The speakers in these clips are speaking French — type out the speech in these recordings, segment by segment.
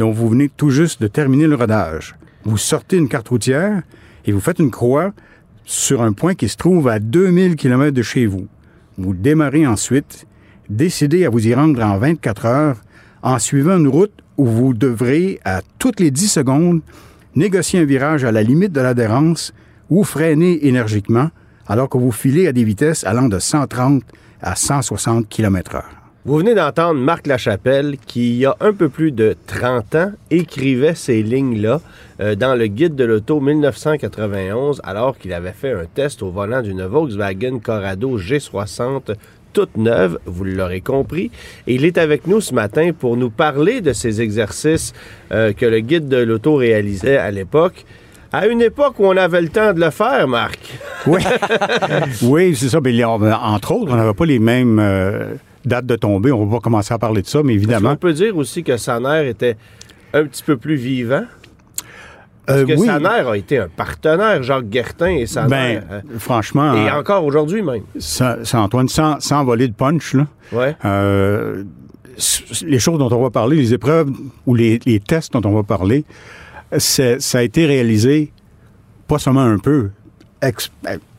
dont vous venez tout juste de terminer le rodage. Vous sortez une carte routière et vous faites une croix sur un point qui se trouve à 2000 km de chez vous. Vous démarrez ensuite, décidez à vous y rendre en 24 heures en suivant une route où vous devrez, à toutes les 10 secondes, négocier un virage à la limite de l'adhérence ou freiner énergiquement alors que vous filez à des vitesses allant de 130 à 160 km/h. Vous venez d'entendre Marc Lachapelle qui, il y a un peu plus de 30 ans, écrivait ces lignes-là euh, dans le guide de l'auto 1991 alors qu'il avait fait un test au volant d'une Volkswagen Corrado G60 toute neuve, vous l'aurez compris. Et il est avec nous ce matin pour nous parler de ces exercices euh, que le guide de l'auto réalisait à l'époque. À une époque où on avait le temps de le faire, Marc. Oui, oui c'est ça. Mais entre autres, on n'avait pas les mêmes euh, dates de tombée. On va pas commencer à parler de ça, mais évidemment. On peut dire aussi que Saner était un petit peu plus vivant? Parce Euh, oui. Saner a été un partenaire, Jacques Guertin et Saner. Ben, euh, franchement, et encore aujourd'hui même. ça, Antoine, sans, sans voler de punch, là, Ouais. euh, les choses dont on va parler, les épreuves ou les, les tests dont on va parler, c'est- ça a été réalisé pas seulement un peu, ex-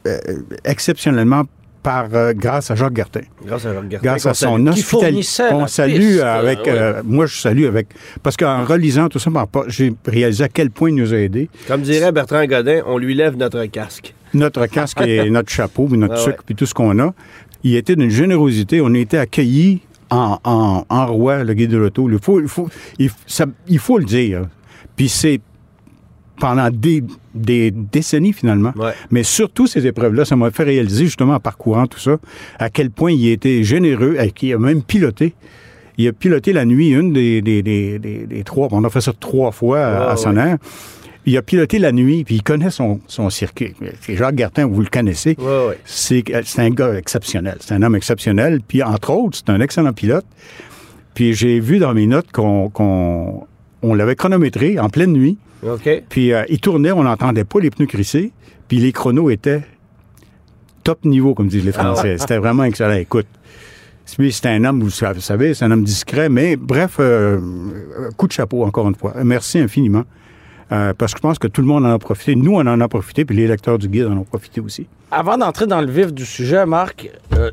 euh, exceptionnellement par euh, grâce à Jacques Gertin. Grâce à Jacques Guertin. Grâce à son hospitalité. On salue piste, avec. euh, euh, moi, je salue avec. Parce qu'en relisant tout ça, rapport- j'ai réalisé à quel point il nous a aidés. Comme dirait Bertrand Godin, on lui lève notre casque. Notre casque et notre chapeau, puis notre Ouais, sucre, ouais. puis tout ce qu'on a. Il était d'une générosité. On a été accueillis en, en, en roi, le guide de l'auto. Il faut, il, faut, il, ça- il faut le dire. Puis c'est pendant des, des décennies, finalement. Ouais. Mais surtout ces épreuves-là, ça m'a fait réaliser, justement, en parcourant tout ça, à quel point il était généreux, et qu'il a même piloté. Il a piloté la nuit, une des, des, des, des- trois. On a fait ça trois fois à, Ouais, à Sonner. Il a piloté la nuit, puis il connaît son, son circuit. Jacques Gartin, vous le connaissez. Ouais, ouais. C'est un gars exceptionnel. C'est un homme exceptionnel. Puis, entre autres, c'est un excellent pilote. Puis, j'ai vu dans mes notes qu'on qu'on- on l'avait chronométré en pleine nuit. OK. Puis, euh, il tournait, on n'entendait pas les pneus crisser. Puis, les chronos étaient top niveau, comme disent les Ah Français. C'était vraiment excellent. Écoute, c'est un homme, vous savez, c'est un homme discret, mais bref, euh, coup de chapeau, encore une fois. Merci infiniment. Euh, parce que je pense que tout le monde en a profité. Nous, on en a profité, puis les lecteurs du guide en ont profité aussi. Avant d'entrer dans le vif du sujet, Marc, euh,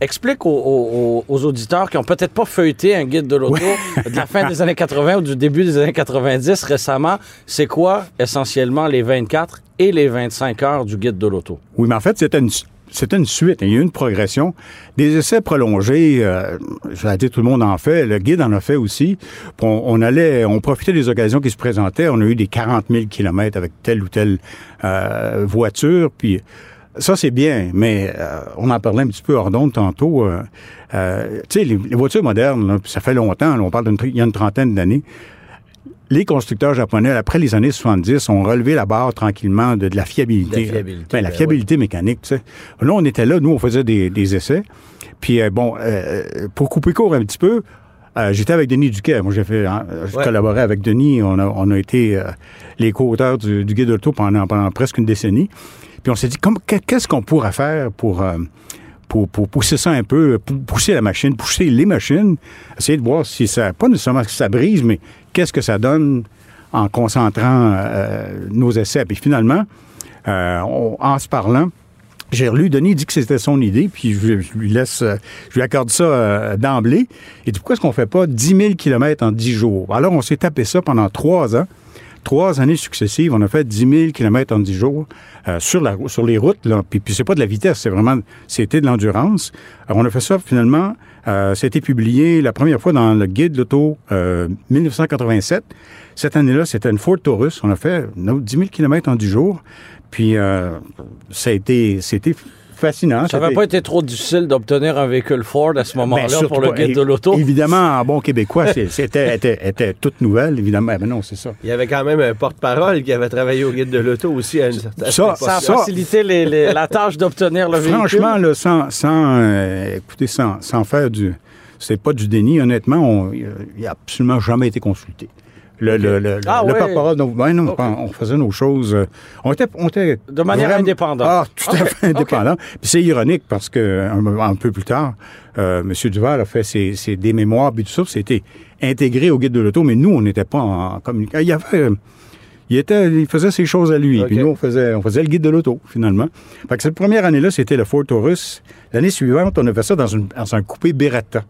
explique aux, aux- aux auditeurs qui ont peut-être pas feuilleté un guide de l'auto de la fin des années 80 ou du début des années 90 récemment, c'est quoi essentiellement les 24 et les 25 heures du guide de l'auto? Oui, mais en fait, c'était une, c'était une suite. Il y a eu une progression. Des essais prolongés, euh, je l'ai dit, tout le monde en fait. Le guide en a fait aussi. On, on allait, on profitait des occasions qui se présentaient. On a eu des 40 000 kilomètres avec telle ou telle euh, voiture. Puis ça, c'est bien, mais euh, on en parlait un petit peu hors d'onde tantôt. euh, euh, tu sais, les, voitures modernes, là, ça fait longtemps, là, on parle d'une y a une trentaine d'années. Les constructeurs japonais, après les années 70, ont relevé la barre tranquillement de, de la fiabilité. De la fiabilité, Ben, la ben fiabilité mécanique, tu sais. Là, on était là, nous, on faisait des, des essais. Puis, euh, bon, euh, pour couper court un petit peu, euh, j'étais avec Denis Duquet. Moi, j'ai fait, hein, je Ouais. collaborais avec Denis. On a, on a été euh, les co-auteurs du, du guide auto pendant, pendant presque une décennie. Puis, on s'est dit, qu'est-ce qu'on pourrait faire pour, euh, pour, pousser ça un peu, pousser la machine, pousser les machines, essayer de voir si ça, pas nécessairement que ça brise, mais qu'est-ce que ça donne en concentrant euh, nos essais. Puis finalement, euh, en se parlant, j'ai relu, Denis dit que c'était son idée, puis je, lui laisse, euh, je lui accorde ça d'emblée. Il dit, pourquoi est-ce qu'on fait pas 10 000 km en 10 jours? Alors, on s'est tapé ça pendant trois ans. Trois années successives, on a fait 10 000 km en 10 jours euh, sur, la, sur les routes. Là. Puis, puis c'est pas de la vitesse, c'est vraiment, c'était de l'endurance. Alors, on a fait ça finalement, euh, c'était publié la première fois dans le guide de l'auto euh, 1987. Cette année-là, c'était une Ford Taurus. On a fait nos 10 000 km en 10 jours. Puis, euh, ça a été, c'était fascinant. Ça n'avait pas été trop difficile d'obtenir un véhicule Ford à ce Ben, moment-là pour le guide de l'auto? Évidemment, en bon québécois, c'était était, était toute nouvelle, évidemment. Mais non, c'est ça. Il y avait quand même un porte-parole qui avait travaillé au guide de l'auto aussi à une certaine Ça, époque. Ça a facilité les- les- la tâche d'obtenir le véhicule? Franchement, là, sans, sans, euh, écoutez, sans, sans faire du... C'est pas du déni, honnêtement, on- il n'a absolument jamais été consulté. Le, le, le, Ah le non, ben on faisait nos choses. euh, On était, on était De manière vraiment- indépendante. Ah, tout à fait indépendant. Puis c'est ironique parce que un, un peu plus tard, euh, M. Duval a fait ses, ses- des mémoires, tout ça, puis c'était intégré au guide de l'auto, mais nous, on n'était pas en communication. Il y avait. euh, Il, était, il faisait ses choses à lui. Puis nous, on faisait, on faisait le guide de l'auto, finalement. Fait que cette première année-là, c'était le Ford Taurus. L'année suivante, on a fait ça dans, une, dans un coupé Beretta.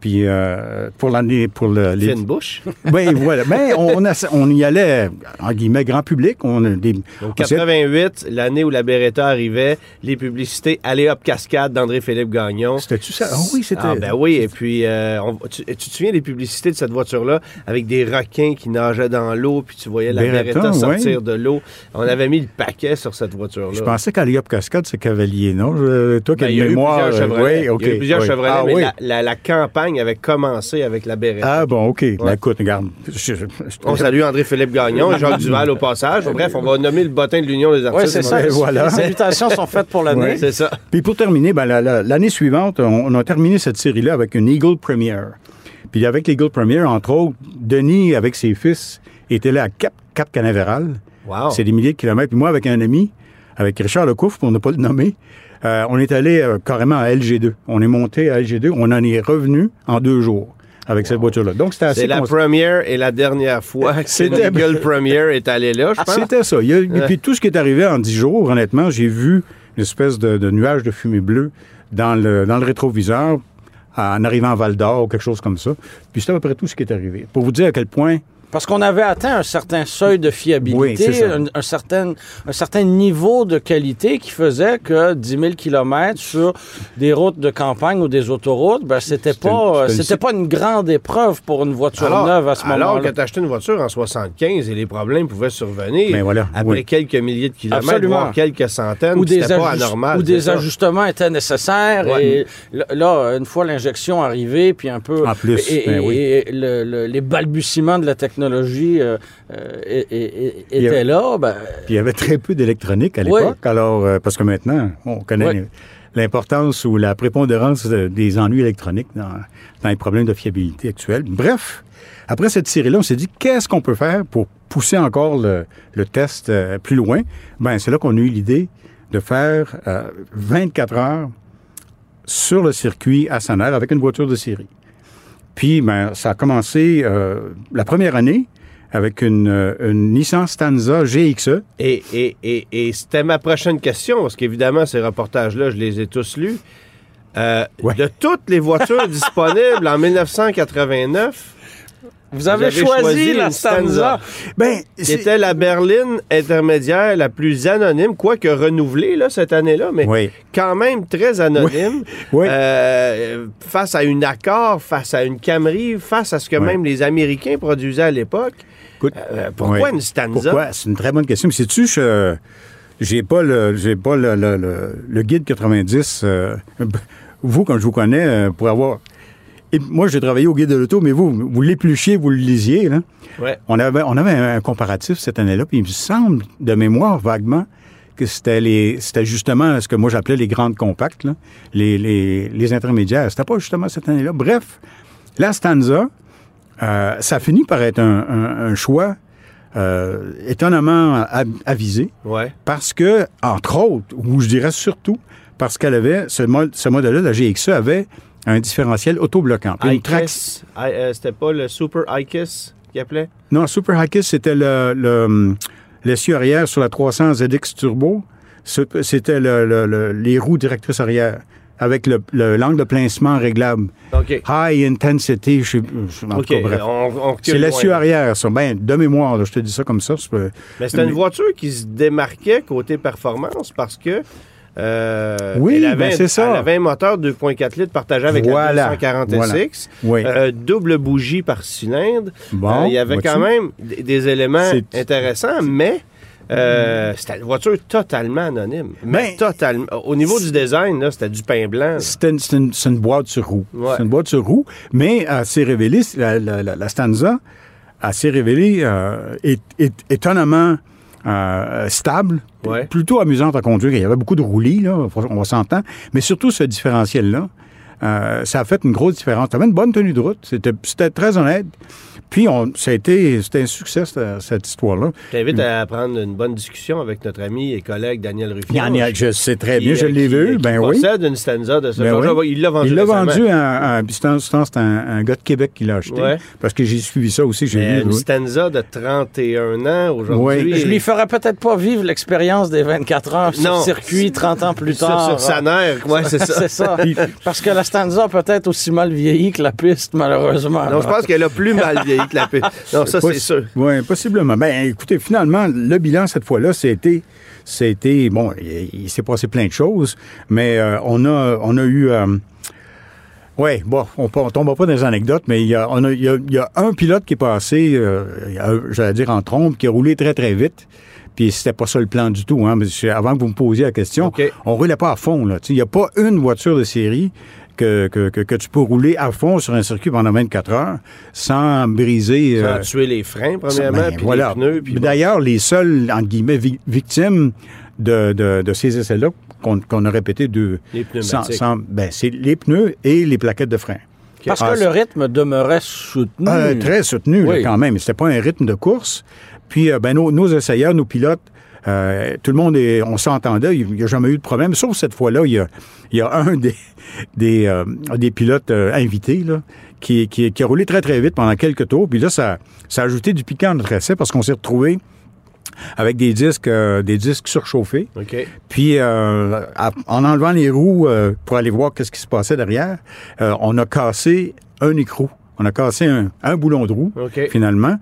Puis euh, pour l'année, pour le, les, Fine bouche. ben voilà. Ben on, a- on y allait en guillemets grand public. On a des. Donc, on s'est- 88, l'année où la Beretta arrivait, les publicités Allez Hop Cascade d'André-Philippe Gagnon. C'était-tu ça? Ah oui, c'était. Ah ben oui, et puis euh, on- tu, tu te souviens des publicités de cette voiture-là avec des requins qui nageaient dans l'eau, puis tu voyais la Beretta, Beretta sortir de l'eau? On avait mis le paquet sur cette voiture-là. Je pensais qu'Aliop Cascade, c'est Cavalier, non? Je- toi qui Ben, as il y a une eu mémoire. euh, Chevrolet. oui, OK, il y a eu plusieurs oui. Ah, mais oui. la, la- la campagne avait commencé avec la Beretta. Ah bon, OK. Ben, écoute, regarde. je- je- On salue André-Philippe Gagnon et Jacques Duval au passage. Bref, on va nommer le bottin de l'Union des Oui, artistes. c'est ça. Et voilà. Les invitations sont faites pour l'année. Ouais. C'est ça. Puis pour terminer, ben, la- la- l'année suivante, on, on a terminé cette série-là avec une Eagle Premiere. Puis avec l'Eagle Premiere, entre autres, Denis, avec ses fils, était là à Cap, Cap Canaveral. Wow. C'est des milliers de kilomètres. Puis moi, avec un ami, avec Richard Lecouf, pour ne pas le nommer, euh, on est allé euh, carrément à LG2. On est monté à LG2. On en est revenu en deux jours avec cette voiture-là. Donc, c'était assez... C'est la première et la dernière fois que Eagle Premiere est allée là, je pense. C'était ça. Il et puis tout ce qui est arrivé en dix jours, honnêtement, j'ai vu une espèce de, de nuage de fumée bleue dans le, dans le rétroviseur en arrivant à Val d'Or ou quelque chose comme ça. Puis c'est à peu près tout ce qui est arrivé. Pour vous dire à quel point Parce qu'on avait atteint un certain seuil de fiabilité, un, un certain, un certain niveau de qualité qui faisait que 10 000 km sur des routes de campagne ou des autoroutes, ben, c'était pas, c'était pas une grande épreuve pour une voiture Alors, neuve à ce alors moment-là. que tu acheté une voiture en 75 et les problèmes pouvaient survenir Ben voilà, après oui. quelques milliers de kilomètres, Absolument. voire quelques centaines, Ou des, c'était pas anormal. ou des ça? ajustements étaient nécessaires. Ouais. Et là- une fois l'injection arrivée, puis un peu. En plus, Et, ben et- oui. et le- le- les balbutiements de la technologie euh, euh, et- et- et- étaient là. Ben, Puis il y avait très peu d'électronique à Oui. l'époque. Alors, euh, parce que maintenant, on connaît Oui. l'importance ou la prépondérance de- des ennuis électroniques dans, dans les problèmes de fiabilité actuels. Bref, après cette série-là, on s'est dit, qu'est-ce qu'on peut faire pour pousser encore le, le test plus loin? Ben, c'est là qu'on a eu l'idée de faire euh, 24 heures sur le circuit à Saner avec une voiture de série. Puis, ben, ça a commencé euh, la première année avec une, euh, une Nissan Stanza GXE. Et, et, et, et c'était ma prochaine question, parce qu'évidemment, ces reportages-là, je les ai tous lus. Euh, Ouais. De toutes les voitures disponibles en 1989, vous avez, avez choisi, choisi la Stanza. Stanza. Ben, c'était la berline intermédiaire la plus anonyme, quoique renouvelée là, cette année-là, mais Oui. quand même très anonyme. Oui. Euh, face à une Accord, face à une Camry, face à ce que même les Américains produisaient à l'époque. Euh, pourquoi une Stanza? Pourquoi? C'est une très bonne question. Mais sais-tu, je j'ai pas le j'ai pas le, le- le- le guide 90. euh, vous, quand je vous connais, pour avoir. Et moi, j'ai travaillé au guide de l'auto, mais vous, vous l'épluchiez, vous le lisiez, là. Ouais. On avait, on avait un, comparatif cette année-là, puis il me semble, de mémoire vaguement, que c'était les c'était justement ce que moi j'appelais les grandes compactes, là, les, les, les intermédiaires. C'était pas justement cette année-là. Bref, la Stanza, euh, ça finit par être un, un- un choix euh, étonnamment avisé, Ouais. parce que, entre autres, ou je dirais surtout, parce qu'elle avait, ce, mo- ce modèle-là, la GXE, avait un différentiel autobloquant. Une traction- IKIS. I- euh, C'était pas le Super IKIS qu'il appelait? Non, Super High c'était le, le, hum, l'essieu arrière sur la 300 ZX Turbo. C'était le- le- le- les roues directrices arrière avec le- le- l'angle de pincement réglable. High intensity, je je- en tout OK. cas, bref. on- on recule C'est l'essieu arrière, ça. Ben, de mémoire, là, je te dis ça comme ça. Mais c'était une voiture qui se démarquait côté performance parce que. Euh, Oui, elle avait, ben, c'est ça. Elle avait un moteur 2.4 litres partagé avec Voilà, la 240SX. Oui. Euh, double bougie par cylindre. Bon, Euh, il y avait quand même des, éléments intéressants, mais Euh, c'était une voiture totalement anonyme. Mais Ben- totalement. Au niveau du design, là, c'était du pain blanc. C'était une, boîte sur roue. Ouais. C'est une boîte sur roue, mais elle s'est révélée, la, la- la- la Stanza, elle s'est révélée euh, é- é- étonnamment euh, stable, Ouais. plutôt amusante à conduire. Il y avait beaucoup de roulis, là, on va s'entendre, mais surtout ce différentiel-là, euh, ça a fait une grosse différence. Ça avait une bonne tenue de route, c'était c'était très honnête. Puis, on, ça a été, c'était un succès, cette, cette histoire-là. Je t'invite à prendre une bonne discussion avec notre ami et collègue Daniel en a- je sais très qui, bien, je l'ai qui- vu, qui ben oui. possède une stanza de ce Ben genre. oui. Il l'a vendu Il l'a vendu à, c'est un, un- c'est un- un gars de Québec qui l'a acheté. Ouais. Parce que j'ai suivi ça aussi, j'ai Mais vu. une oui. stanza de 31 ans aujourd'hui. Oui. Je lui ferais peut-être pas vivre l'expérience des 24 heures sur Non. circuit 30 ans plus sur, tard. sur sa nerf. Ouais, c'est ça. C'est ça. Parce que la stanza a peut-être aussi mal vieilli que la piste, malheureusement. Non, je pense qu'elle a plus mal vieilli que la piste. Non, ça, c'est sûr. Oui, possiblement. Ben, écoutez, finalement, le bilan cette fois-là, c'était. C'était. Bon, il, il s'est passé plein de choses, mais euh, on, a, on a eu. oui, bon, on ne tombe pas dans les anecdotes, mais il y a, on a- il y a- il y a un pilote qui est passé, euh, j'allais dire en trompe, qui a roulé très, très vite. Puis c'était pas ça le plan du tout. Hein, avant que vous me posiez la question, OK. on roulait pas à fond. là. Il n'y a pas une voiture de série que, que, que, que tu peux rouler à fond sur un circuit pendant 24 heures sans briser... Ça euh, tué les freins, premièrement, ben, puis voilà. les pneus. Puis bon. D'ailleurs, les seuls, entre guillemets, vi- victimes de, de, de ces essais-là qu'on a répété de... Les pneumatiques. ben, c'est les pneus et les plaquettes de frein. Parce Ah, que le rythme demeurait soutenu. Euh, très soutenu, là, quand même. C'était pas un rythme de course. Puis, euh, ben, nos, nos essayeurs, nos pilotes, euh, tout le monde, est, on s'entendait. Il n'y a jamais eu de problème. Sauf cette fois-là, il y a, il y a un des, des, euh, des pilotes euh, invités là, qui, qui, qui a roulé très, très vite pendant quelques tours. Puis là, ça, ça a ajouté du piquant à notre essai parce qu'on s'est retrouvé avec des disques, euh, des disques surchauffés. Puis, euh, à- en enlevant les roues euh, pour aller voir qu'est-ce qui se passait derrière, on a cassé un écrou. On a cassé un, un boulon de roue, finalement.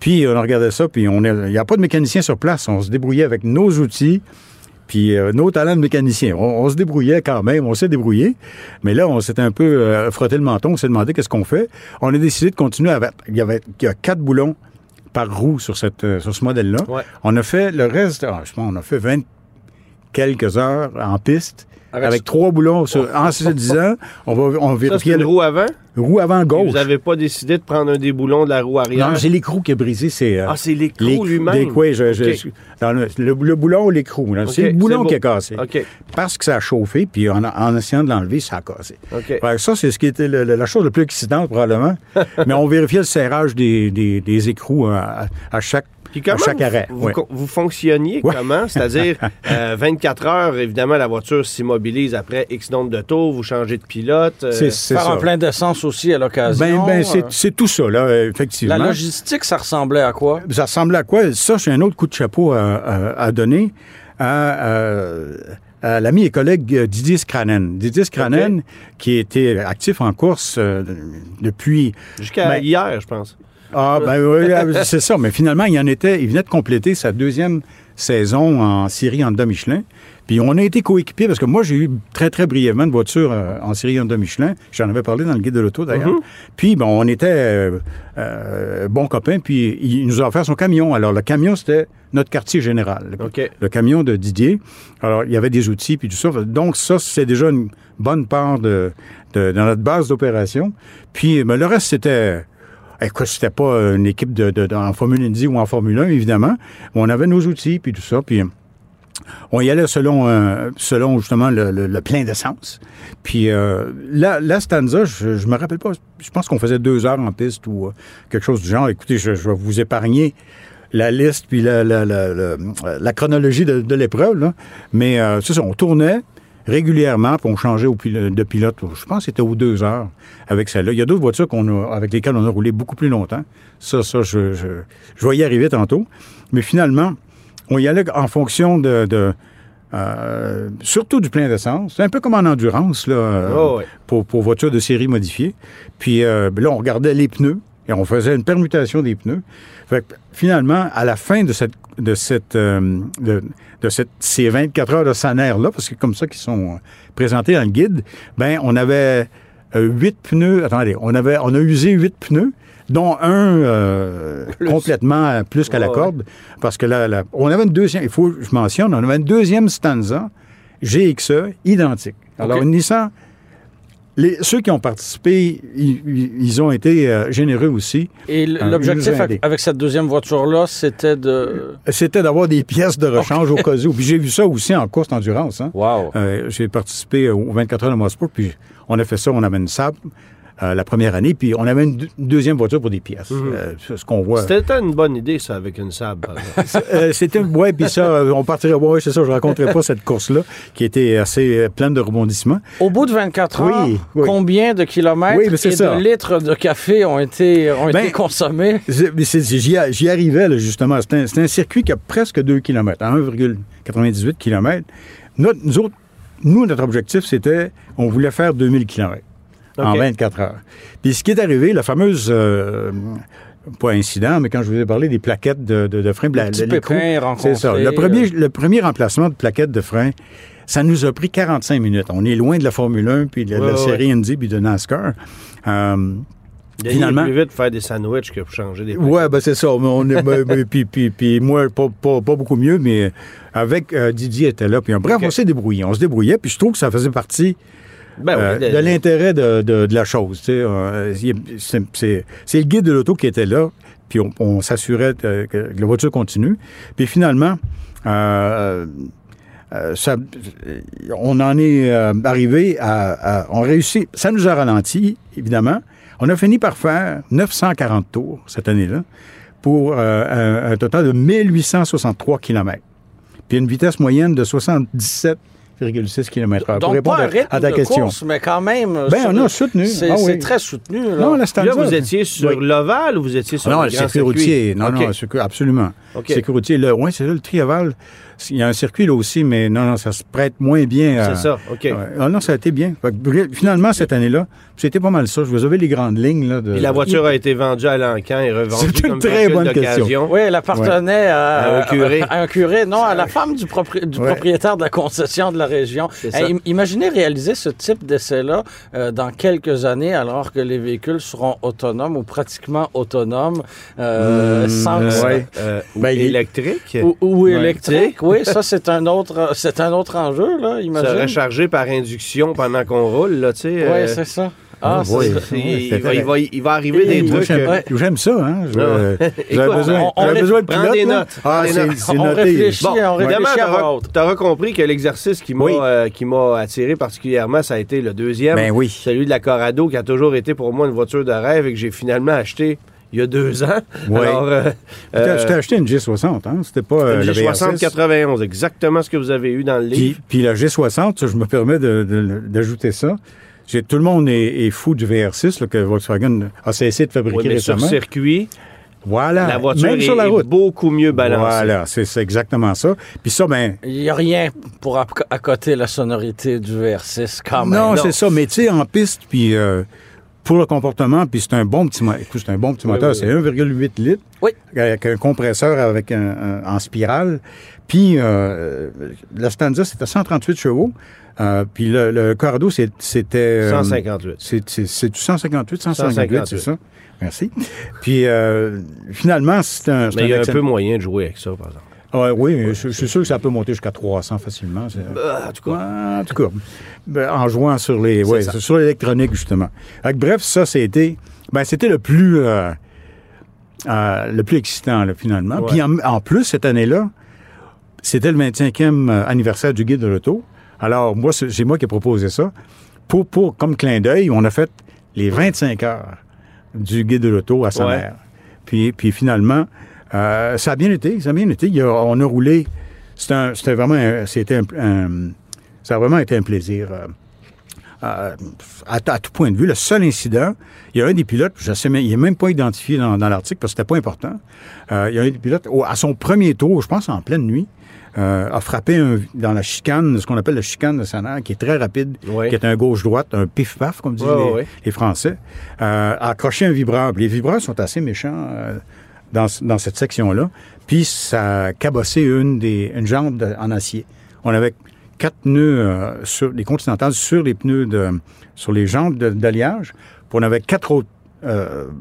Puis, on a regardé ça, puis on est- il n'y a pas de mécanicien sur place. On se débrouillait avec nos outils, puis euh, nos talents de mécanicien. On, on se débrouillait quand même, on s'est débrouillé. Mais là, on s'est un peu euh, frotté le menton, on s'est demandé qu'est-ce qu'on fait. On a décidé de continuer avec... Il y avait il y a quatre boulons par roue sur, cette, euh, sur ce modèle-là. Ouais. On a fait le reste, ah, je pense, on a fait 20 quelques heures en piste. Avec- Avec, trois boulons sur, en se disant, on va on vérifier une le roue avant. roue avant gauche. Vous n'avez pas décidé de prendre un des boulons de la roue arrière? Non, c'est l'écrou qui a brisé. C'est, euh, Ah, c'est l'écrou lui-même? oui, je- je- OK. je- dans le, le- le boulon ou l'écrou. c'est le boulon qui a cassé. Parce que ça a chauffé, puis en, en essayant de l'enlever, ça a cassé. Ça, c'est ce qui était le- la chose la plus excitante, probablement. Mais on vérifiait le serrage des, des, des écrous à, à chaque, Puis comment chaque vous, arrêt. vous, ouais. co- vous fonctionniez Ouais. comment? C'est-à-dire, euh, 24 heures, évidemment, la voiture s'immobilise après X nombre de tours, vous changez de pilote. euh, C'est, c'est Faire ça. un plein d'essence aussi à l'occasion. Ben, ben, c'est, Euh, c'est tout ça, là, euh, effectivement. La logistique, ça ressemblait à quoi? Ça ressemblait à quoi? Ça, j'ai un autre coup de chapeau à, à- à donner à, euh, à l'ami et collègue euh, Didier Scranen. Didier Scranen, qui était actif en course euh, depuis... Jusqu'à Ben, hier, je pense. Ah, ben oui, euh, c'est ça. Mais finalement, il en était... Il venait de compléter sa deuxième saison en série Honda Michelin. Puis on a été coéquipiers parce que moi, j'ai eu très, très brièvement une voiture euh, en série Honda Michelin. J'en avais parlé dans le guide de l'auto, d'ailleurs. Puis, bon, on était euh, euh, bons copains. Puis, il nous a offert son camion. Alors, le camion, c'était notre quartier général. Le- camion de Didier. Alors, il y avait des outils, puis tout ça. Donc, ça, c'est déjà une bonne part de, de- dans notre base d'opération. Puis, ben, le reste, c'était... Écoute, c'était pas une équipe de, de- de- en Formule Indy ou en Formule 1, évidemment. On avait nos outils, puis tout ça. Puis, on y allait selon, euh, selon justement le, le- le plein d'essence. Puis euh, la, la stanza, je, je me rappelle pas, je pense qu'on faisait deux heures en piste ou euh, quelque chose du genre. Écoutez, je, je vais vous épargner la liste puis la, la, la, chronologie de, de l'épreuve. Mais euh, c'est ça, on tournait régulièrement, puis on changeait au pil- de pilote. Je pense que c'était aux deux heures avec celle-là. Il y a d'autres voitures qu'on a, avec lesquelles on a roulé beaucoup plus longtemps. Ça, ça, je, je, je vais y arriver tantôt. Mais finalement, on y allait en fonction de... de, euh, surtout du plein d'essence. C'est un peu comme en endurance, là, Oh, pour, pour voitures de série modifiées. Puis euh, là, on regardait les pneus et on faisait une permutation des pneus. Fait que, finalement, à la fin de cette de cette euh, de, de cette, ces 24 heures de Sanaire-là, parce que c'est comme ça qu'ils sont euh, présentés dans le guide, ben on avait euh, huit pneus. Attendez, on avait on a usé huit pneus. dont un euh, complètement plus qu'à la Ouais, corde, parce que là, là, on avait une deuxième, il faut que je mentionne, on avait une deuxième stanza GXE identique. Alors, OK. une Nissan, les, ceux qui ont participé, ils, ont été euh, généreux aussi. Et il l'objectif avec, cette deuxième voiture-là, c'était de... C'était d'avoir des pièces de rechange au cas où. Puis j'ai vu ça aussi en course d'endurance. Hein. Wow. Euh, j'ai participé aux 24 heures de Mosport, puis on a fait ça, on une Saab euh, la première année, puis on avait une, deux- une deuxième voiture pour des pièces. Euh, c'est ce qu'on voit. C'était une bonne idée, ça, avec une sable. Euh, C'était ouais, puis ça, euh, on partirait. Ouais, c'est ça, je raconterai pas cette course-là qui était assez euh, pleine de rebondissements. Au bout de 24 Oui, heures, oui. combien de kilomètres Oui, et ça. de litres de café ont été, ont Ben, été consommés? J'y arrivais, là, justement. C'est un, c'est un circuit qui a presque 2 km, à 1,98 km. Notre, nous autres, nous, notre objectif, c'était, on voulait faire 2000 km en OK. 24 heures. Puis ce qui est arrivé, la fameuse, euh, pas incident, mais quand je vous ai parlé des plaquettes de, de, de frein, Le la- petit l'écrou, pépin c'est ça. Le premier, euh. le premier remplacement de plaquettes de frein, ça nous a pris 45 minutes. On est loin de la Formule 1, puis de, la ouais, série Indy, puis de NASCAR. Euh, Finalement- plus vite faire des sandwichs que pour changer des Ouais, ben c'est ça. Mais on est, ben, ben, puis, puis, puis moi, pas, pas, pas beaucoup mieux, mais avec euh, Didier était là. Puis, bref, on s'est débrouillé. On se débrouillait, puis je trouve que ça faisait partie Ben oui, euh, de- l'intérêt de, de- de la chose. Euh, c'est, le guide de l'auto qui était là, puis on, on s'assurait euh, que, la voiture continue. Puis finalement, euh, ça, on en est arrivé à, à- On réussit. Ça nous a ralenti, évidemment. On a fini par faire 940 tours cette année-là pour un, un total de 1863 km. Puis une vitesse moyenne de 77,6 km/h. Pour Donc, répondre pas un à- rythme à ta de question. course, mais quand même... Ben, on a soutenu. C'est Ah oui. très soutenu. Là. Non, la là, vous étiez sur Oui. l'ovale ou vous étiez sur non, le le grand circuit circuit? routier. Non, OK. non, le circuit- absolument. OK. Circuit routier, là, oui, c'est là, le Triaval. Il y a un circuit là aussi, mais non, non, ça se prête moins bien. à- C'est ça, OK. Ah non, ça a été bien. Finalement, cette année-là, c'était pas mal ça. Je vous avais les grandes lignes. Là, de... Puis la voiture a été vendue à l'encan et revendue C'est une comme très bonne question. Oui, elle appartenait à, À un curé. à un curé, non, à la femme du, propri- du Ouais. propriétaire de la concession de la région. Hey, imaginez réaliser ce type d'essai-là euh, dans quelques années, alors que les véhicules seront autonomes ou pratiquement autonomes, euh, Hmm, sans euh, Ouais. Euh, ou Ben, électrique. ou, ou Ouais. électriques. Oui, ça c'est un autre, c'est un autre enjeu là. Imagine. serait chargé par induction pendant qu'on roule, là, tu sais. Oui, c'est ça. Ah, Ah, c'est oui. il, va, il, va, il va arriver des trucs. j'aime, euh, j'aime ça, hein. Je- Ouais. J'avais besoin, on- besoin de pilote. des notes, Ah, c'est, noté. réfléchit. Bon, on réfléchit haute. t'auras compris que l'exercice qui m'a, Oui. euh, qui m'a attiré particulièrement, ça a été le deuxième. Ben oui. Celui de la Corrado, qui a toujours été pour moi une voiture de rêve et que j'ai finalement acheté il y a deux ans. Oui. Alors, euh, euh, Je t'ai acheté une G60, hein. C'était pas euh, une le G60 VR6. 91, exactement ce que vous avez eu dans le livre. Puis, puis la G60, ça, je me permets d'ajouter ça. J'ai- tout le monde est, est fou du VR6 là, que Volkswagen a cessé de fabriquer Oui, mais sur récemment. circuit, Voilà. la voiture Même est, sur la est route. beaucoup mieux balancée. Voilà, c'est c'est exactement ça. Puis ça, ben, Il n'y a rien pour acc- accoter la sonorité du VR6 quand même. non, non. c'est ça. Mais tu sais, en piste, puis euh, pour le comportement, puis c'est un bon petit moteur. C'est un bon petit Oui, moteur. oui, c'est 1,8 litres. Oui. Avec un compresseur avec un, un- en spirale. Puis euh, la Stanza, c'était 138 chevaux. Euh, puis le, le Corrado, c'était... euh, 158. C'est, c'est, c'est 158, 158, 158. c'est ça? Merci. Puis, euh, finalement, c'est un... Mais il y a un excellent- peu moyen de jouer avec ça, par exemple. Ah, oui, je, je suis sûr que ça peut monter jusqu'à 300 facilement. Euh, en tout cas, en tout cas, ben, en jouant sur les, ouais, sur l'électronique justement. Bref, ça c'était, ben c'était le plus, euh, euh, le plus excitant là, finalement. Ouais. Puis en, en plus cette année-là, c'était le 25e anniversaire du guide de l'auto. Alors moi, c'est moi qui ai proposé ça. Pour, pour comme clin d'œil, on a fait les 25 heures du guide de l'auto à sa Ouais. mère. Puis, puis finalement, euh, ça a bien été, ça a bien été. Il y a- on a roulé. C'était vraiment, un- c'était un, un- ça a vraiment été un plaisir. euh, euh, à, à tout point de vue. Le seul incident, il y a un des pilotes, je sais, même- il n'est même pas identifié dans, dans l'article parce que c'était pas important. Il y a un des pilotes, au- à son premier tour, je pense en pleine nuit, euh, a frappé un- dans la chicane, ce qu'on appelle la chicane de Sanar, qui est très rapide, qui est un gauche-droite, un pif-paf, comme disent les, Français, euh, a accroché un vibreur. Les vibreurs sont assez méchants euh, dans, dans cette section-là. Puis ça a cabossé une, des, une jambe de- en acier. On avait quatre pneus sur les continentales sur les pneus de sur les jambes de- d'alliage. Puis on avait quatre autres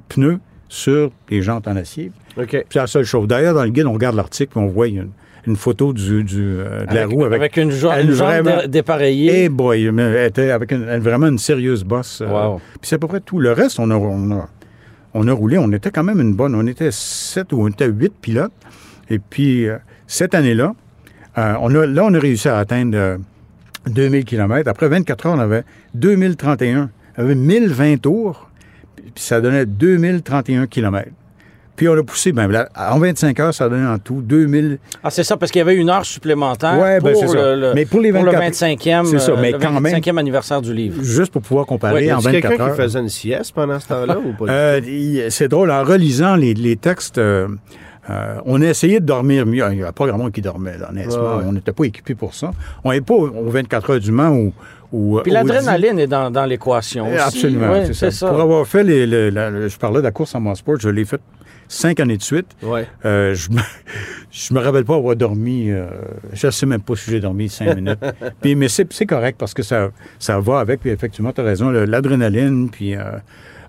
pneus sur les jantes en acier. OK. Puis c'est la seule chose. D'ailleurs, dans le guide, on regarde l'article, on voit une, une photo du, du, euh, de la Avec, roue avec, avec une, jo- une jambe vraiment- dépareillée. Eh boy, elle était avec une- vraiment une sérieuse bosse. euh. Puis c'est à peu près tout. Le reste, on a, on, a, on a roulé. On était quand même une bonne. On était sept ou on était huit pilotes. Et puis, euh, cette année-là, on a, là, on a réussi à atteindre euh, 2000 km. Après 24 heures, on avait 2031. On avait 1020 tours. Puis ça donnait 2031 km. Puis on a poussé, ben, là, en 25 heures, ça donnait en tout 2000. Ah, c'est ça, parce qu'il y avait une heure supplémentaire Ouais, ben, pour, c'est ça. le, le- Mais pour les pour 24 le 25e, C'est ça, mais le quand même- 25e anniversaire du livre. Juste pour pouvoir comparer en a-t-il 24 quelqu'un heures. qui faisait une sieste pendant ce temps-là ou pas? Euh, c'est drôle, en relisant les, les textes, euh, euh, on a essayé de dormir mieux. Il n'y a pas grand monde qui dormait, là, honnêtement. Ouais, ouais. On n'était pas équipés pour ça. On n'est pas aux aux 24 heures du Mans ou. ou Puis l'adrénaline est dans, dans l'équation dix- aussi. Absolument, Ouais, c'est c'est ça. ça. Pour avoir fait, les, je parlais de la course en sport, je l'ai fait cinq années de suite. Ouais. Euh, je, me, je me rappelle pas avoir dormi. euh, je ne sais même pas si j'ai dormi cinq minutes. Puis, mais c'est c'est correct parce que ça, ça va avec. Puis effectivement, tu as raison, l'adrénaline. Puis, euh,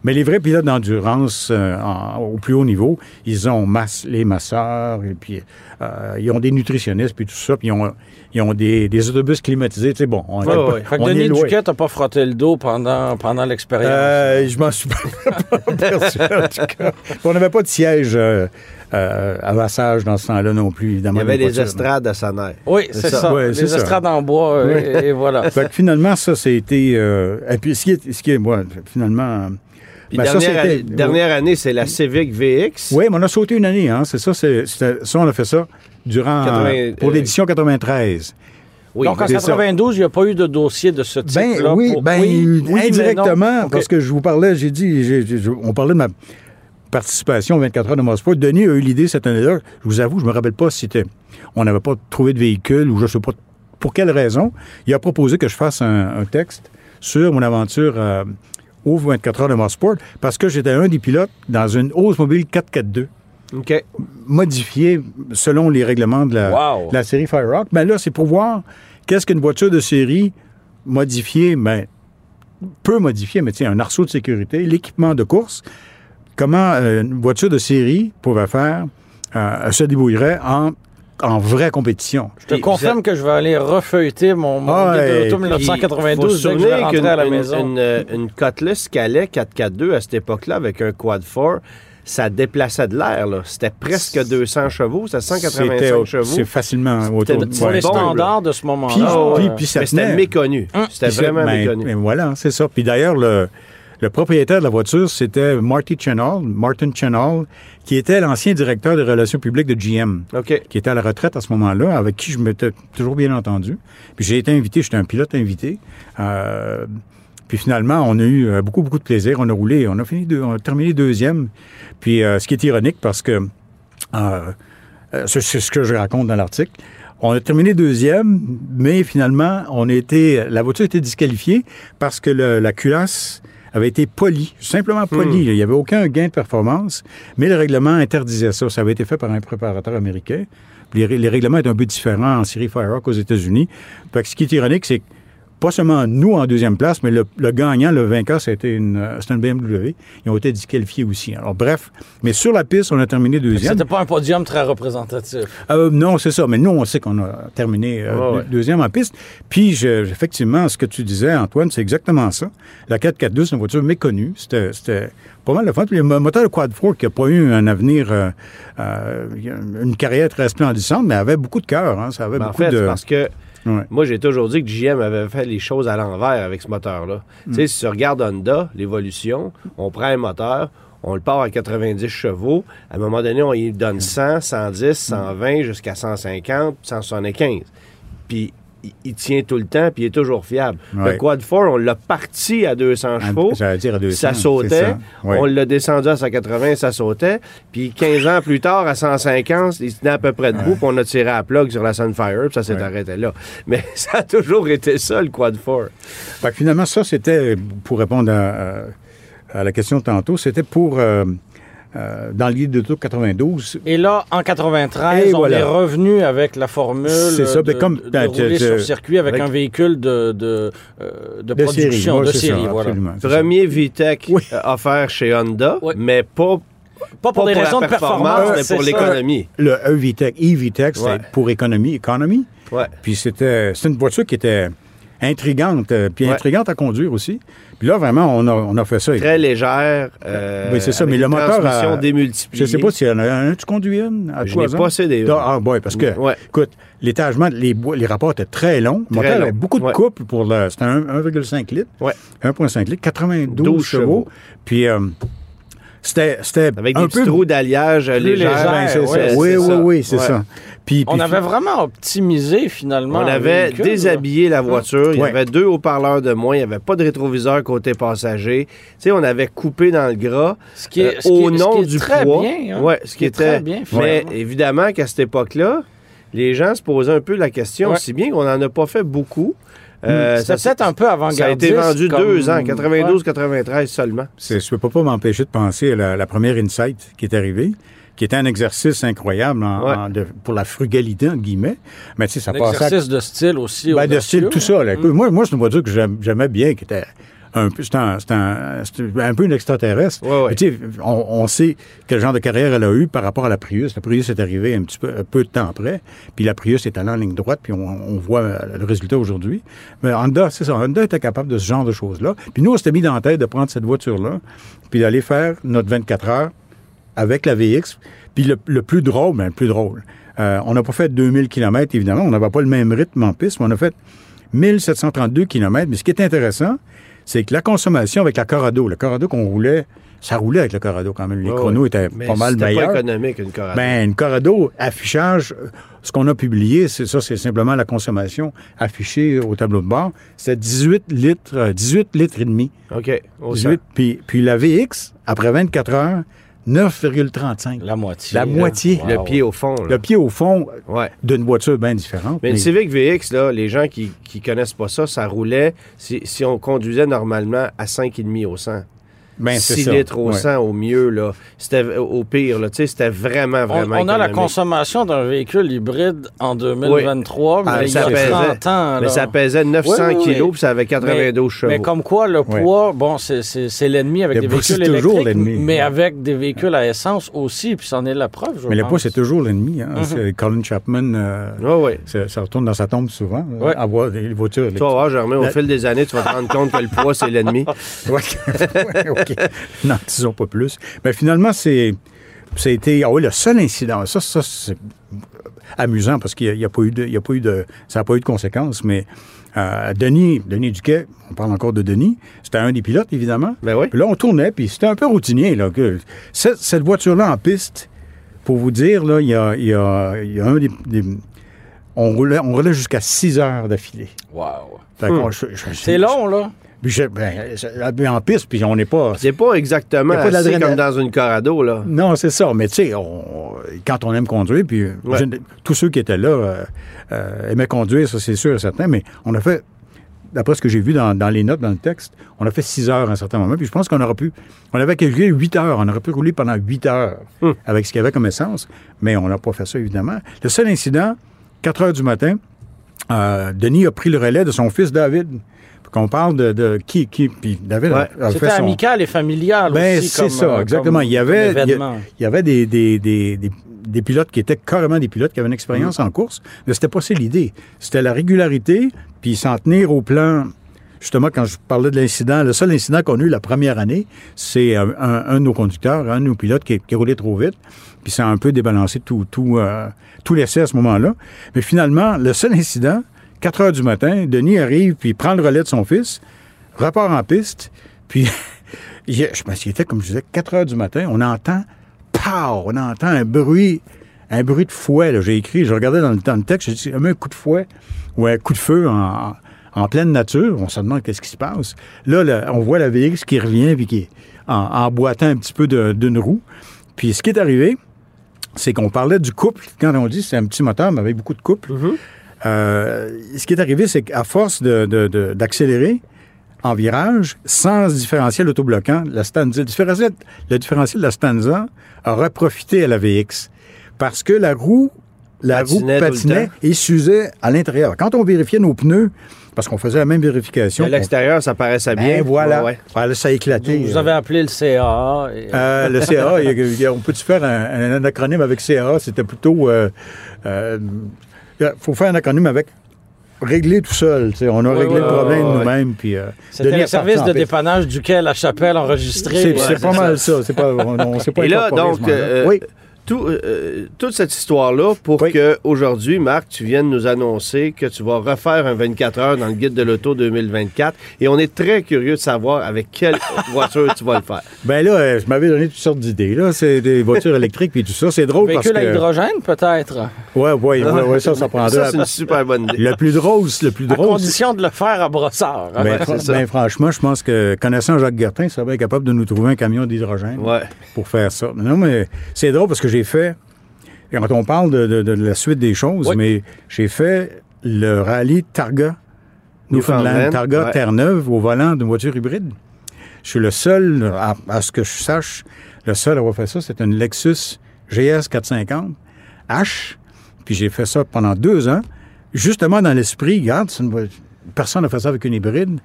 mais les vrais pilotes d'endurance euh, au plus haut niveau, ils ont masse, les masseurs, et puis euh, ils ont des nutritionnistes, puis tout ça. Puis ils ont, ils ont des, des autobus climatisés. Tu sais, bon, on, Ouais, ouais. Fait que on est Denis loin. Duquet, t'as pas frotté le dos pendant, pendant l'expérience. Euh, je m'en suis pas aperçu, en tout cas. On n'avait pas de siège euh, euh, à massage dans ce temps-là non plus, Il évidemment. y avait des estrades à sa mère. oui, c'est ça. Ouais, Les ça. estrades en bois, euh, Ouais. et, et voilà. Fait que finalement, ça, c'était. euh, et puis, ce qui est, ce qui est moi, finalement. Puis ben, ça, dernière, année, dernière année, c'est la Civic VX. Oui, mais on a sauté une année, hein. C'est ça, c'est, ça, on a fait ça durant. 80, pour euh, l'édition 93. Oui, Donc en c'est ça. 92, il n'y a pas eu de dossier de ce Ben type-là. oui, pour- ben oui, indirectement, parce que je vous parlais, j'ai dit, j'ai- j'ai- on parlait de ma participation aux 24 heures de Mosport. Denis a eu l'idée cette année-là. Je vous avoue, je me rappelle pas si c'était, on n'avait pas trouvé de véhicule ou je sais pas pour quelle raison. Il a proposé que je fasse un, un texte sur mon aventure euh, aux 24 heures de Mosport parce que j'étais un des pilotes dans une Oldsmobile 442 OK. modifiée selon les règlements de la, Wow. de la série Fire Rock. Mais là, c'est pour voir qu'est-ce qu'une voiture de série modifiée, mais peu modifiée, mais un arceau de sécurité, l'équipement de course, comment euh, une voiture de série pouvait faire, euh, se débrouillerait en, en vraie compétition. Je te confirme que je vais aller refeuilleter mon, mon Ah, guide de et l'auto puis, 1992 faut se dès que je vais souvenir rentrer qu'une à la une- maison. Une, euh, une Cutlass Calais 442 à cette époque-là avec un quad 4, ça déplaçait de l'air. C'était presque 200 chevaux, c'était 185 C'était- chevaux. C'est facilement autour C'était- de... Ouais. les bon, standards de ce moment-là. Puis- puis- puis ça Mais c'était méconnu. C'était Puis c'est- vraiment ben, méconnu. ben voilà, c'est ça. Puis d'ailleurs, le, le propriétaire de la voiture, c'était Marty Chenall, Martin Chenall, qui était l'ancien directeur des relations publiques de GM, OK. qui était à la retraite à ce moment-là, avec qui je m'étais toujours bien entendu. Puis j'ai été invité, j'étais un pilote invité. Euh, puis finalement, on a eu euh, beaucoup, beaucoup de plaisir. On a roulé, on a fini, deux- on a terminé deuxième. Puis euh, ce qui est ironique, parce que euh, euh, c'est c'est ce que je raconte dans l'article. On a terminé deuxième, mais finalement, on a été, la voiture a été disqualifiée parce que le- la culasse avait été polie, simplement polie. Il n'y avait aucun gain de performance, mais le règlement interdisait ça. Ça avait été fait par un préparateur américain. Les, règlements étaient un peu différents en série Firerock aux États-Unis. Ce qui est ironique, c'est que pas seulement nous en deuxième place, mais le, le gagnant, le vainqueur, c'était une, euh, c'était une BMW. Ils ont été disqualifiés aussi. Alors, bref. Mais sur la piste, on a terminé deuxième. C'était pas un podium très représentatif. Euh, non, c'est ça. Mais nous, on sait qu'on a terminé euh, Ouais, ouais. deux- deuxième en piste. Puis, je- effectivement, ce que tu disais, Antoine, c'est exactement ça. La 442, c'est une voiture méconnue. C'était c'était pas mal de fun. Puis, le mo- moteur de Quad 4 qui n'a pas eu un avenir, euh, euh, une carrière très splendissante, mais avait beaucoup de cœur. hein. Ça avait Ben, en beaucoup fait, de... parce que Ouais. moi, j'ai toujours dit que GM avait fait les choses à l'envers avec ce moteur-là. Mm. Tu sais, si tu regardes Honda, l'évolution, on prend un moteur, on le part à 90 chevaux. À un moment donné, on y donne 100, 110, 120, jusqu'à 150, 175. Puis, il, il tient tout le temps, puis il est toujours fiable. Ouais. Le Quad 4, on l'a parti à 200 chevaux. J'allais dire à 200. Ça sautait. ça. Ouais. On l'a descendu à 180, ça sautait. Puis 15 ans plus tard, à 150, il tenait à peu près debout, puis on a tiré à plug sur la Sunfire, puis ça s'est Ouais. arrêté là. Mais ça a toujours été ça, le Quad 4. Fait que finalement, ça, c'était, pour répondre à, à la question de tantôt, c'était pour, euh, euh, dans le guide de 92, Et là, en 93, Et on voilà. est revenu avec la formule C'est ça, de, ben, comme- de- de ben, rouler sur circuit avec, avec- un véhicule de, de, euh, de de production, série. Ouais, de c'est série. ça, voilà. Premier VTEC Oui. euh, offert chez Honda, Oui. mais pas Pas pour Pas des pour la raisons de performance, mais c'est pour ça. l'économie. Le EVTEC, EVTEC, c'était Ouais. pour économie, économie. Ouais. Puis c'était c'était une voiture qui était intrigante, euh, puis Ouais. intrigante à conduire aussi. Puis là, vraiment, on a, on a fait ça. Très légère. euh, Oui, c'est ça, mais le moteur a- démultipliée. Je sais pas s'il y en a un. Tu conduis une à Je n'ai pas cédé Ah, oui, parce que, Ouais. écoute, l'étagement, les, les rapports étaient très longs. Le moteur avait beaucoup de Ouais. couple pour le. C'était un 1,5 litres. Ouais. 1,5 litres, 92 12 chevaux. chevaux. Puis euh, c'était c'était Avec un des petits peu. trous d'alliage légers. légers, Ben, ouais, oui, oui, oui, c'est Ouais. ça. Puis, On puis- avait vraiment optimisé finalement. On avait véhicule, déshabillé la voiture. Il y avait deux haut-parleurs de moins. Il n'y avait pas de rétroviseur côté passager. Tu sais, on avait coupé dans le gras. Ce qui est, euh, ce qui au ce nom qui est du très poids. bien. hein. Ouais, ce qui est était. très bien, mais évidemment qu'à cette époque-là, les gens se posaient un peu la question, Ouais. si bien qu'on n'en a pas fait beaucoup. Euh, C'était ça- peut-être un peu Ça a été vendu comme- deux ans, Ouais. 92-93 seulement. C'est- Je ne peux pas m'empêcher de penser à la, la première Insight qui est arrivée, qui était un exercice incroyable en- Ouais. en- de- pour la frugalité, entre guillemets. Mais tu sais, ça Un passait à- exercice de style aussi. Ben, de style, tout ça. là. Écoute, Moi, moi c'est une voiture que j'aimais bien, qui était un peu, un, c'était un- c'était un peu une extraterrestre. Ouais, ouais. Mais tu sais, on, on sait quel genre de carrière elle a eu par rapport à la Prius. La Prius est arrivée un petit peu, un peu de temps après, puis la Prius est allée en ligne droite, puis on, on voit euh, le résultat aujourd'hui. Mais Honda, c'est ça, Honda était capable de ce genre de choses-là. Puis nous, on s'était mis dans la tête de prendre cette voiture-là, puis d'aller faire notre 24 heures avec la VX. Puis le, le plus drôle, ben, le plus drôle, euh, on n'a pas fait 2000 km, évidemment, on n'avait pas le même rythme en piste, mais on a fait 1732 km. Mais ce qui est intéressant, c'est que la consommation avec la Corrado, le Corrado qu'on roulait, ça roulait avec le Corrado quand même. Les chronos étaient Mais pas mal meilleurs. pas économique, une Corrado. Ben, une Corrado, affichage, euh, ce qu'on a publié, c'est ça, c'est simplement la consommation affichée au tableau de bord. C'est 18 litres, euh, 18 litres et demi. OK. au 18, puis, puis la VX, après 24 heures, 9,35. La moitié. La moitié. Le pied au fond. là. Le pied au fond Ouais. d'une voiture bien différente. Mais mais- Civic VX, là, les gens qui ne connaissent pas ça, ça roulait si, si on conduisait normalement à 5,5 au 100. Ben, c'est 6 ça. litres au Ouais. 100 au mieux, là. C'était au pire, là. Tu sais, c'était vraiment, On, vraiment on a la consommation d'un véhicule hybride en 2023, Ah, mais il y ça a pesait- 30 ans. Mais ça pesait 900 Oui, oui, oui. kilos, puis ça avait 92 chevaux. Mais comme quoi, le poids, bon, c'est- c'est c'est l'ennemi avec Le des véhicules c'est toujours électriques, l'ennemi. mais avec des véhicules à essence aussi, puis c'en est la preuve, je Mais le poids, c'est toujours l'ennemi. Hein. Mhm. C'est Colin Chapman, euh, ça, ça retourne dans sa tombe souvent, Ouais. avoir des voitures électriques. Toi, Germain, au fil des années, tu vas te rendre compte que le poids, c'est l'ennemi. OK. Non, disons pas plus. Mais finalement, c'est. Ça a été. Ah oui, le seul incident. Ça, ça c'est amusant parce qu'il n'y a, pas eu de. il y a pas eu de ça n'a pas eu de conséquences, mais euh, Denis, Denis Duquet, on parle encore de Denis, c'était un des pilotes, évidemment. Ben oui. Puis là, on tournait, puis c'était un peu routinier. Là, que cette, cette voiture-là en piste, pour vous dire, là, il y a, il y a- il y a un des. des- on roulait, on roulait jusqu'à 6 heures d'affilée. Wow. Je- C'est long, là. Puis je- ben, en piste, puis on n'est pas. C'est pas exactement pas assez comme dans une Corrado, là. Non, c'est ça. Mais tu sais, quand on aime conduire, puis euh, Ouais. je- tous ceux qui étaient là euh, euh, aimaient conduire, ça c'est sûr et certain, mais on a fait, d'après ce que j'ai vu dans, dans les notes, dans le texte, on a fait 6 heures à un certain moment, puis je pense qu'on aurait pu, on avait calculé 8 heures, on aurait pu rouler pendant 8 heures Hum. avec ce qu'il y avait comme essence, mais on n'a pas fait ça, évidemment. Le seul incident, 4 heures du matin, euh, Denis a pris le relais de son fils David. Qu'on parle de, de qui, qui, puis David Ouais. a, C'était son... amical et familial Ben, aussi. c'est ça, euh, exactement. il y avait, il y, avait des, des, des, des, des pilotes qui étaient carrément des pilotes qui avaient une expérience Mm. en course, mais c'était pas ça l'idée. C'était la régularité, puis s'en tenir au plan. Justement, quand je parlais de l'incident, le seul incident qu'on a eu la première année, c'est un, un- un de nos conducteurs, un de nos pilotes qui, qui roulait trop vite, puis ça a un peu débalancé tout, tout, euh, tout l'essai à ce moment-là. Mais finalement, le seul incident, 4 heures du matin, Denis arrive, puis prend le relais de son fils, repart en piste, puis je pense comme je disais, 4 heures du matin, on entend, pow, on entend un bruit, un bruit de fouet, j'ai écrit, je regardais dans le, texte, j'ai dit, un coup de fouet ou un coup de feu en, pleine nature, on se demande qu'est-ce qui se passe. Là, on voit la VX qui revient, puis qui est en, boitant un petit peu d'une roue. Puis ce qui est arrivé, c'est qu'on parlait du couple, quand on dit c'est un petit moteur, mais avec beaucoup de couple. Euh, ce qui est arrivé, c'est qu'à force de- de- de- d'accélérer en virage, sans différentiel autobloquant, la Stanza, le différentiel, le différentiel de la Stanza aurait profité à la VX. Parce que la roue, la Patinait roue patinait et s'usait à l'intérieur. Quand on vérifiait nos pneus parce qu'on faisait la même vérification. À l'extérieur, ça paraissait bien. Ben voilà. Ouais, ouais. Ah, ça a éclaté. Vous avez appelé le CA. et- Euh, le CA, il y a- il y a- on peut-tu faire un, un acronyme avec CA? C'était plutôt... Il faut faire un acronyme avec régler tout seul. On a réglé le problème nous-mêmes. puis, euh, C'était le service de dépannage duquel la chapelle enregistrée. C'est Ouais, c'est pas mal ça. C'est pas, on, on s'est pas Et là, incorporé donc, euh, oui. Tout, euh, toute cette histoire-là pour Oui. que aujourd'hui, Marc, tu viennes nous annoncer que tu vas refaire un 24 heures dans le guide de l'auto 2024. Et on est très curieux de savoir avec quelle voiture tu vas le faire. Ben là, euh, je m'avais donné toutes sortes d'idées. Là, c'est des voitures électriques puis tout ça. C'est drôle parce Véhicule à que. hydrogène, peut-être? Ouais, ouais, ouais, ouais, ça, ça prendrait. Ça, c'est une super bonne idée. Le plus drôle, le plus À drôle. condition de le faire à brossard. hein. Ben, ben, franchement, je pense que connaissant Jacques Gertin, il serait bien capable de nous trouver un camion d'hydrogène Ouais. pour faire ça. Non, mais c'est drôle parce que j'ai fait, quand on parle de, de- de la suite des choses, Oui. mais j'ai fait le rallye Targa, Newfoundland, Newfoundland, Targa ouais. Terre-Neuve au volant d'une voiture hybride. Je suis le seul, à, à ce que je sache, le seul à avoir fait ça. C'est une Lexus GS 450 H. Puis j'ai fait ça pendant deux ans, justement dans l'esprit, regarde, une personne n'a fait ça avec une hybride.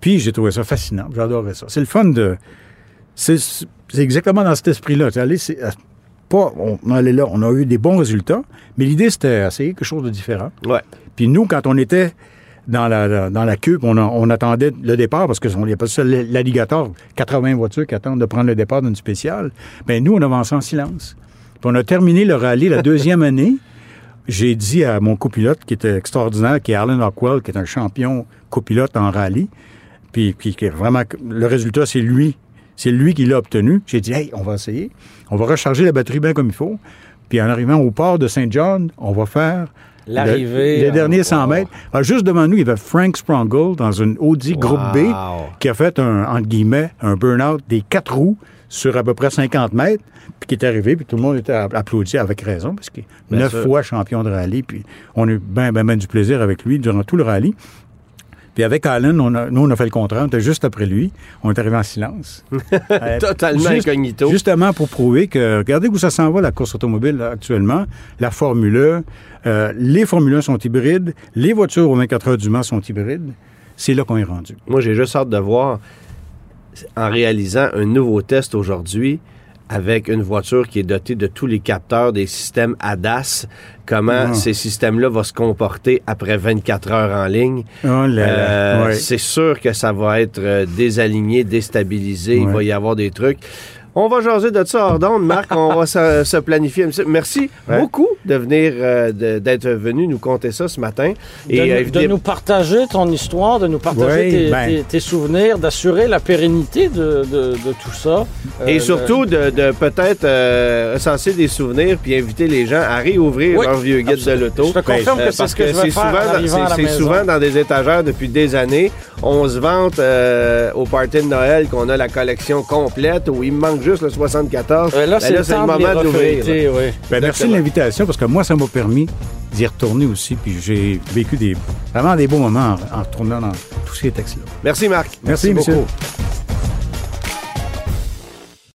Puis j'ai trouvé ça fascinant. J'adorais ça. C'est le fun de. C'est c'est exactement dans cet esprit-là. Pas, on allait là, on a eu des bons résultats, mais l'idée, c'était essayer quelque chose de différent. Ouais. Puis nous, quand on était dans la, dans la queue, on, a- on attendait le départ, parce qu'on appelle ça l'alligator, 80 voitures qui attendent de prendre le départ d'une spéciale, bien nous, on avançait en silence. Puis on a terminé le rallye la deuxième année. J'ai dit à mon copilote, qui était extraordinaire, qui est Arlen Rockwell, qui est un champion copilote en rallye, puis, puis qui est vraiment... Le résultat, c'est lui. C'est lui qui l'a obtenu. J'ai dit, hey, on va essayer. On va recharger la batterie bien comme il faut. Puis en arrivant au port de Saint John, on va faire L'arrivée, le- Les derniers 100 wow. mètres. Alors, juste devant nous, il y avait Frank Sprangle dans une Audi Groupe B qui a fait un, entre guillemets, un burn-out des quatre roues sur à peu près 50 mètres, puis qui est arrivé, puis tout le monde était app- applaudi avec raison, parce qu'il est neuf fois champion de rallye, puis on a eu bien, bien, bien du plaisir avec lui durant tout le rallye. Puis avec Allen, on a- nous, on a fait le contraire. On était juste après lui. On est arrivé en silence. Euh, Totalement juste- incognito. Justement pour prouver que, regardez où ça s'en va, la course automobile là, actuellement. La Formule 1, euh, les Formule 1 sont hybrides, les voitures aux 24 heures du Mans sont hybrides. C'est là qu'on est rendu. Moi, j'ai juste hâte de voir, en réalisant un nouveau test aujourd'hui, avec une voiture qui est dotée de tous les capteurs des systèmes ADAS, comment Ah. ces systèmes-là vont se comporter après 24 heures en ligne? Oh Euh, ouais. C'est sûr que ça va être euh, désaligné, déstabilisé. Il va y avoir des trucs. On va jaser de ça hors d'onde, Marc. on va se, se planifier. Merci Ouais. beaucoup de venir, euh, d'être venu nous conter ça ce matin. Et, euh, de nous partager ton histoire, de nous partager Oui, tes, ben. tes- tes souvenirs, d'assurer la pérennité de, de- de tout ça. Et Euh, surtout de, de peut-être recenser des souvenirs puis inviter les gens à réouvrir Oui, leur vieux guide absolument. de l'auto. Je te confirme Euh, que c'est ce que c'est souvent, c'est- souvent dans des étagères depuis des années. On se vante au party de Noël qu'on a la collection complète où il manque juste le 74. Euh, là, Ben c'est le là. refeuilleter, oui. Ben, merci de l'invitation, parce que moi, ça m'a permis d'y retourner aussi, puis j'ai vécu des, vraiment des beaux moments en, en retournant dans tous ces textes-là. Merci Marc. Merci, monsieur. beaucoup.